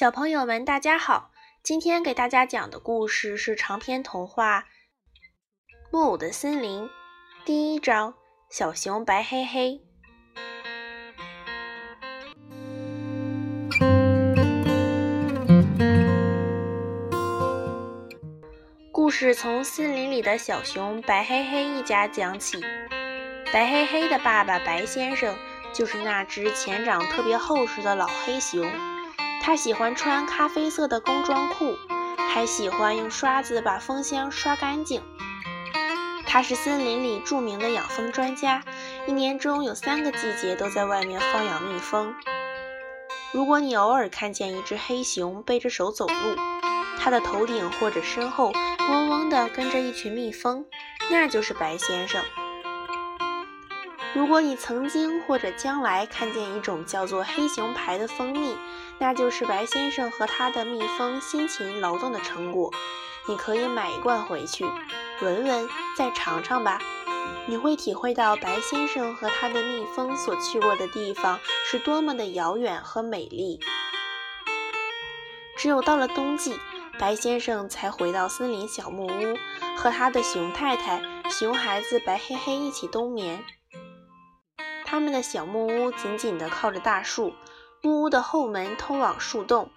小朋友们，大家好！今天给大家讲的故事是长篇童话《木偶的森林》第一章《小熊白黑黑》。故事从森林里的小熊白黑黑一家讲起。白黑黑的爸爸白先生就是那只前掌特别厚实的老黑熊。他喜欢穿咖啡色的工装裤，还喜欢用刷子把蜂箱刷干净。他是森林里著名的养蜂专家，一年中有三个季节都在外面放养蜜蜂。如果你偶尔看见一只黑熊背着手走路，它的头顶或者身后嗡嗡地跟着一群蜜蜂，那就是白先生。如果你曾经或者将来看见一种叫做黑熊牌的蜂蜜，那就是白先生和他的蜜蜂辛勤劳动的成果。你可以买一罐回去，闻闻，再尝尝吧。你会体会到白先生和他的蜜蜂所去过的地方是多么的遥远和美丽。只有到了冬季，白先生才回到森林小木屋，和他的熊太太、熊孩子白黑黑一起冬眠。他们的小木屋紧紧地靠着大树，木屋的后门通往树洞。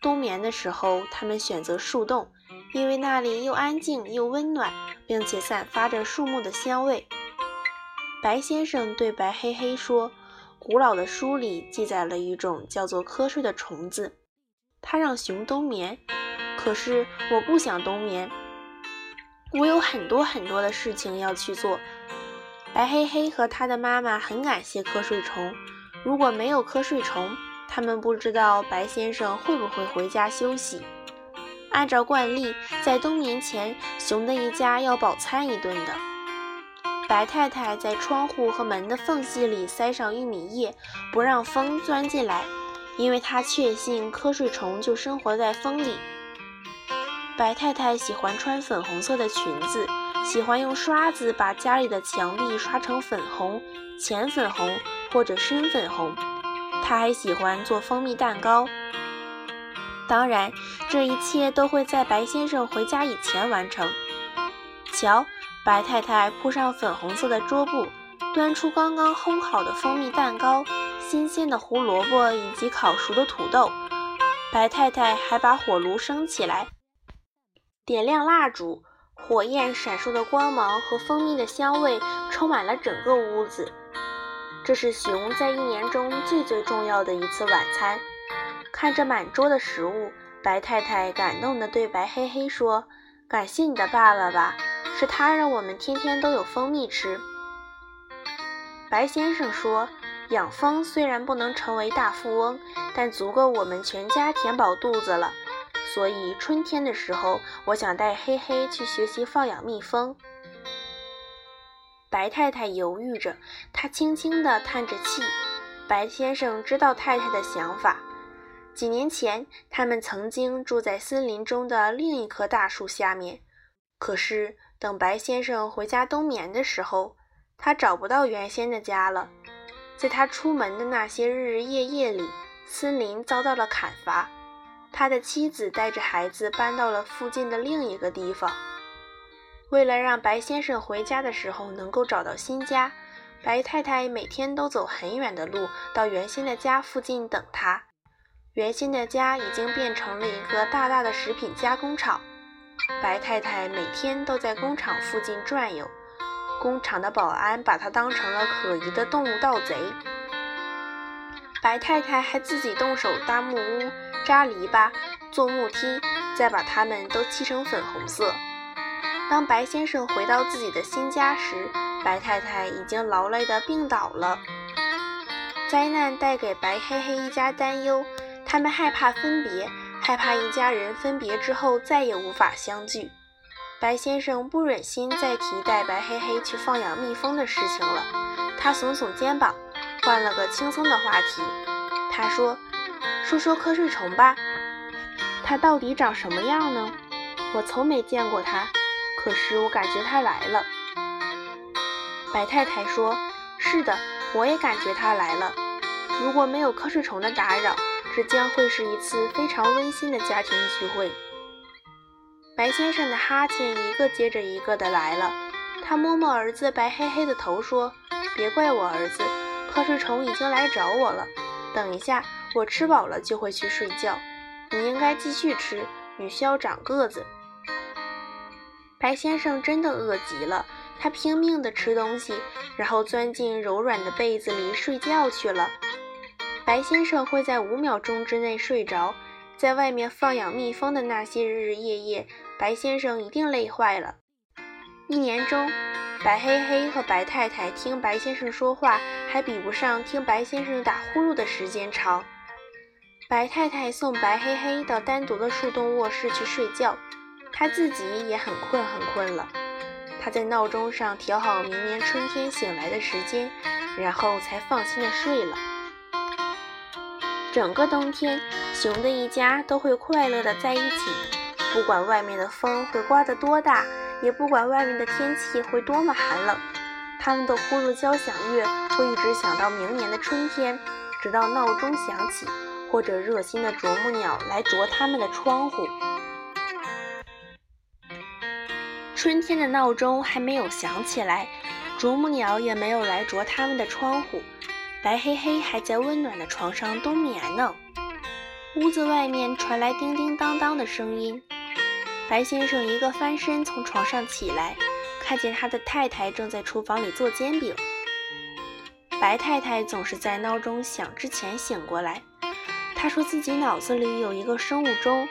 冬眠的时候，他们选择树洞，因为那里又安静又温暖，并且散发着树木的香味。白先生对白黑黑说：“古老的书里记载了一种叫做瞌睡的虫子，它让熊冬眠。可是我不想冬眠，我有很多很多的事情要去做。”白黑黑和他的妈妈很感谢瞌睡虫。如果没有瞌睡虫，他们不知道白先生会不会回家休息。按照惯例，在冬眠前，熊的一家要饱餐一顿的。白太太在窗户和门的缝隙里塞上玉米叶，不让风钻进来，因为她确信瞌睡虫就生活在风里。白太太喜欢穿粉红色的裙子。喜欢用刷子把家里的墙壁刷成粉红、浅粉红或者深粉红。他还喜欢做蜂蜜蛋糕。当然，这一切都会在白先生回家以前完成。瞧，白太太铺上粉红色的桌布，端出刚刚烘好的蜂蜜蛋糕、新鲜的胡萝卜以及烤熟的土豆。白太太还把火炉升起来，点亮蜡烛。火焰闪烁的光芒和蜂蜜的香味充满了整个屋子。这是熊在一年中最最重要的一次晚餐。看着满桌的食物，白太太感动地对白黑黑说：“感谢你的爸爸吧，是他让我们天天都有蜂蜜吃。”白先生说：“养蜂虽然不能成为大富翁，但足够我们全家填饱肚子了。”所以春天的时候，我想带黑黑去学习放养蜜蜂。白太太犹豫着，她轻轻地叹着气。白先生知道太太的想法。几年前，他们曾经住在森林中的另一棵大树下面。可是，等白先生回家冬眠的时候，他找不到原先的家了。在他出门的那些日日夜夜里，森林遭到了砍伐。他的妻子带着孩子搬到了附近的另一个地方。为了让白先生回家的时候能够找到新家，白太太每天都走很远的路到原先的家附近等他。原先的家已经变成了一个大大的食品加工厂。白太太每天都在工厂附近转悠，工厂的保安把她当成了可疑的动物盗贼。白太太还自己动手搭木屋。扎篱笆，做木梯，再把它们都漆成粉红色。当白先生回到自己的新家时，白太太已经劳累得病倒了。灾难带给白黑黑一家担忧，他们害怕分别，害怕一家人分别之后再也无法相聚。白先生不忍心再提带白黑黑去放养蜜蜂的事情了，他耸耸肩膀，换了个轻松的话题。他说。说说瞌睡虫吧，它到底长什么样呢？我从没见过它，可是我感觉它来了。白太太说：“是的，我也感觉它来了。如果没有瞌睡虫的打扰，这将会是一次非常温馨的家庭聚会。白先生的哈欠一个接着一个的来了，他摸摸儿子白黑黑的头，说：“别怪我，儿子，瞌睡虫已经来找我了。等一下，我吃饱了就会去睡觉。你应该继续吃，你需要长个子。”白先生真的饿极了，他拼命地吃东西，然后钻进柔软的被子里睡觉去了。白先生会在五秒钟之内睡着。在外面放养蜜蜂的那些日日夜夜，白先生一定累坏了。一年中，白黑黑和白太太听白先生说话，还比不上听白先生打呼噜的时间长。白太太送白黑黑到单独的树洞卧室去睡觉，她自己也很困很困了。她在闹钟上调好明年春天醒来的时间，然后才放心的睡了。整个冬天，熊的一家都会快乐的在一起，不管外面的风会刮得多大，也不管外面的天气会多么寒冷，他们的呼噜交响乐会一直响到明年的春天，直到闹钟响起，或者热心的啄木鸟来啄他们的窗户。春天的闹钟还没有响起来，啄木鸟也没有来啄他们的窗户。白黑黑还在温暖的床上冬眠呢。屋子外面传来叮叮当当的声音。白先生一个翻身从床上起来，看见他的太太正在厨房里做煎饼。白太太总是在闹钟响之前醒过来。她说自己脑子里有一个生物钟，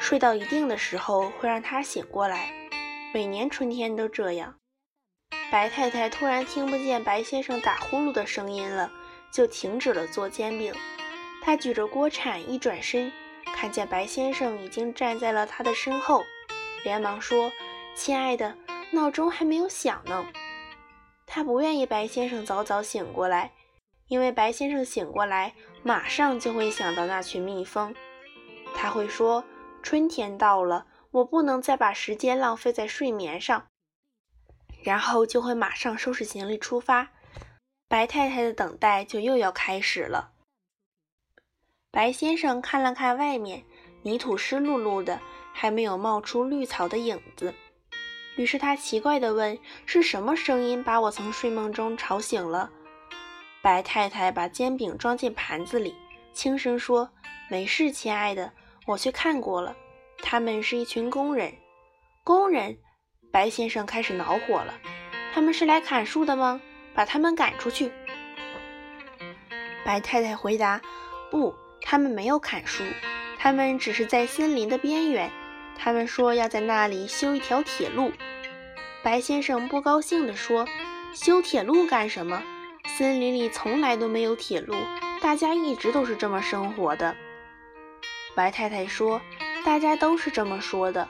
睡到一定的时候会让她醒过来。每年春天都这样。白太太突然听不见白先生打呼噜的声音了。就停止了做煎饼。他举着锅铲一转身，看见白先生已经站在了他的身后，连忙说：“亲爱的，闹钟还没有响呢。”他不愿意白先生早早醒过来，因为白先生醒过来马上就会想到那群蜜蜂。他会说：“春天到了，我不能再把时间浪费在睡眠上。”然后就会马上收拾行李出发。白太太的等待就又要开始了。白先生看了看外面，泥土湿漉漉的，还没有冒出绿草的影子。于是他奇怪地问：“是什么声音把我从睡梦中吵醒了？”白太太把煎饼装进盘子里，轻声说：“没事，亲爱的，我去看过了，他们是一群工人。”工人，白先生开始恼火了：“他们是来砍树的吗？”把他们赶出去。白太太回答：“不，他们没有砍树，他们只是在森林的边缘。他们说要在那里修一条铁路。”白先生不高兴地说：“修铁路干什么？森林里从来都没有铁路，大家一直都是这么生活的。”白太太说：“大家都是这么说的，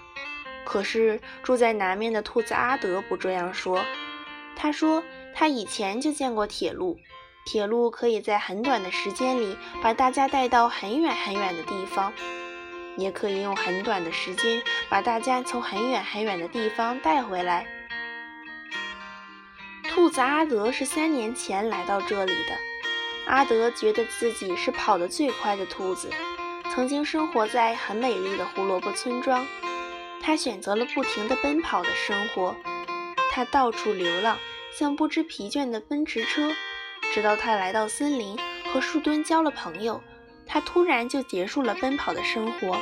可是住在南面的兔子阿德不这样说。他说。”他以前就见过铁路，铁路可以在很短的时间里把大家带到很远很远的地方，也可以用很短的时间把大家从很远很远的地方带回来。兔子阿德是三年前来到这里的。阿德觉得自己是跑得最快的兔子，曾经生活在很美丽的胡萝卜村庄。他选择了不停地奔跑的生活，他到处流浪。像不知疲倦的奔驰车，直到他来到森林和树墩交了朋友，他突然就结束了奔跑的生活。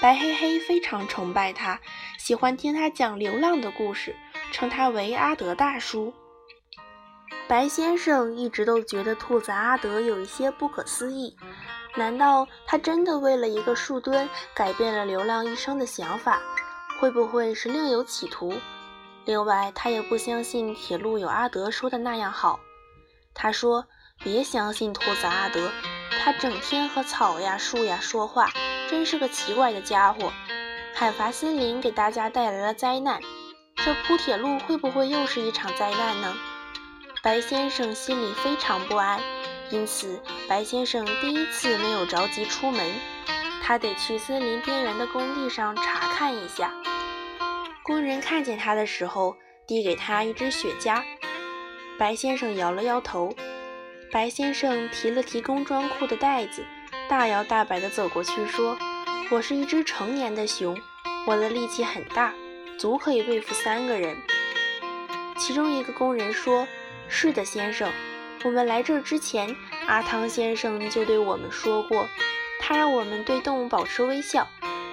白黑黑非常崇拜他，喜欢听他讲流浪的故事，称他为阿德大叔。白先生一直都觉得兔子阿德有一些不可思议，难道他真的为了一个树墩改变了流浪一生的想法？会不会是另有企图？另外，他也不相信铁路有阿德说的那样好。他说：“别相信兔子阿德，他整天和草呀、树呀说话，真是个奇怪的家伙。砍伐森林给大家带来了灾难，这铺铁路会不会又是一场灾难呢？”白先生心里非常不安，因此白先生第一次没有着急出门，他得去森林边缘的工地上查看一下。工人看见他的时候，递给他一支雪茄。白先生摇了摇头。白先生提了提工装裤的带子，大摇大摆地走过去说：“我是一只成年的熊，我的力气很大，足可以对付三个人。”其中一个工人说：“是的，先生，我们来这儿之前，阿汤先生就对我们说过，他让我们对动物保持微笑，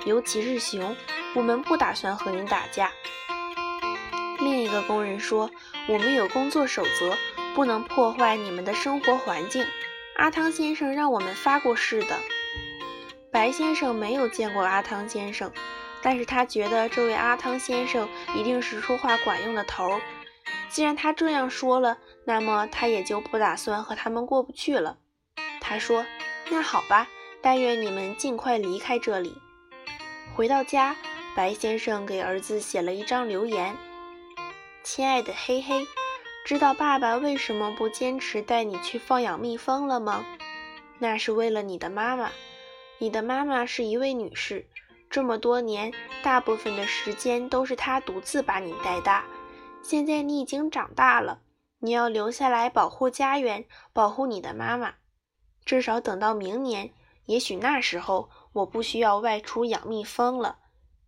尤其是熊。我们不打算和您打架。”另一个工人说：“我们有工作守则，不能破坏你们的生活环境。阿汤先生让我们发过誓的。”白先生没有见过阿汤先生，但是他觉得这位阿汤先生一定是说话管用的头儿。既然他这样说了，那么他也就不打算和他们过不去了。他说：“那好吧，但愿你们尽快离开这里。”回到家，白先生给儿子写了一张留言。亲爱的黑黑，知道爸爸为什么不坚持带你去放养蜜蜂了吗？那是为了你的妈妈。你的妈妈是一位女士，这么多年，大部分的时间都是他独自把你带大。现在你已经长大了，你要留下来保护家园，保护你的妈妈。至少等到明年，也许那时候我不需要外出养蜜蜂了，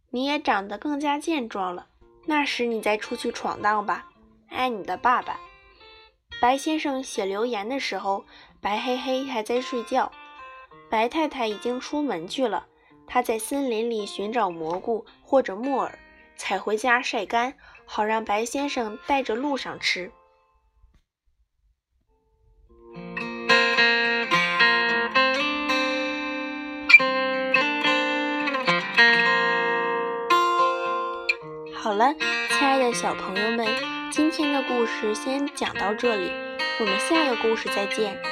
你也长得更加健壮了。那时你再出去闯荡吧，爱你的爸爸。白先生写留言的时候，白黑黑还在睡觉，白太太已经出门去了。他在森林里寻找蘑菇或者木耳，采回家晒干，好让白先生带着路上吃。好了，亲爱的小朋友们，今天的故事先讲到这里，我们下个故事再见。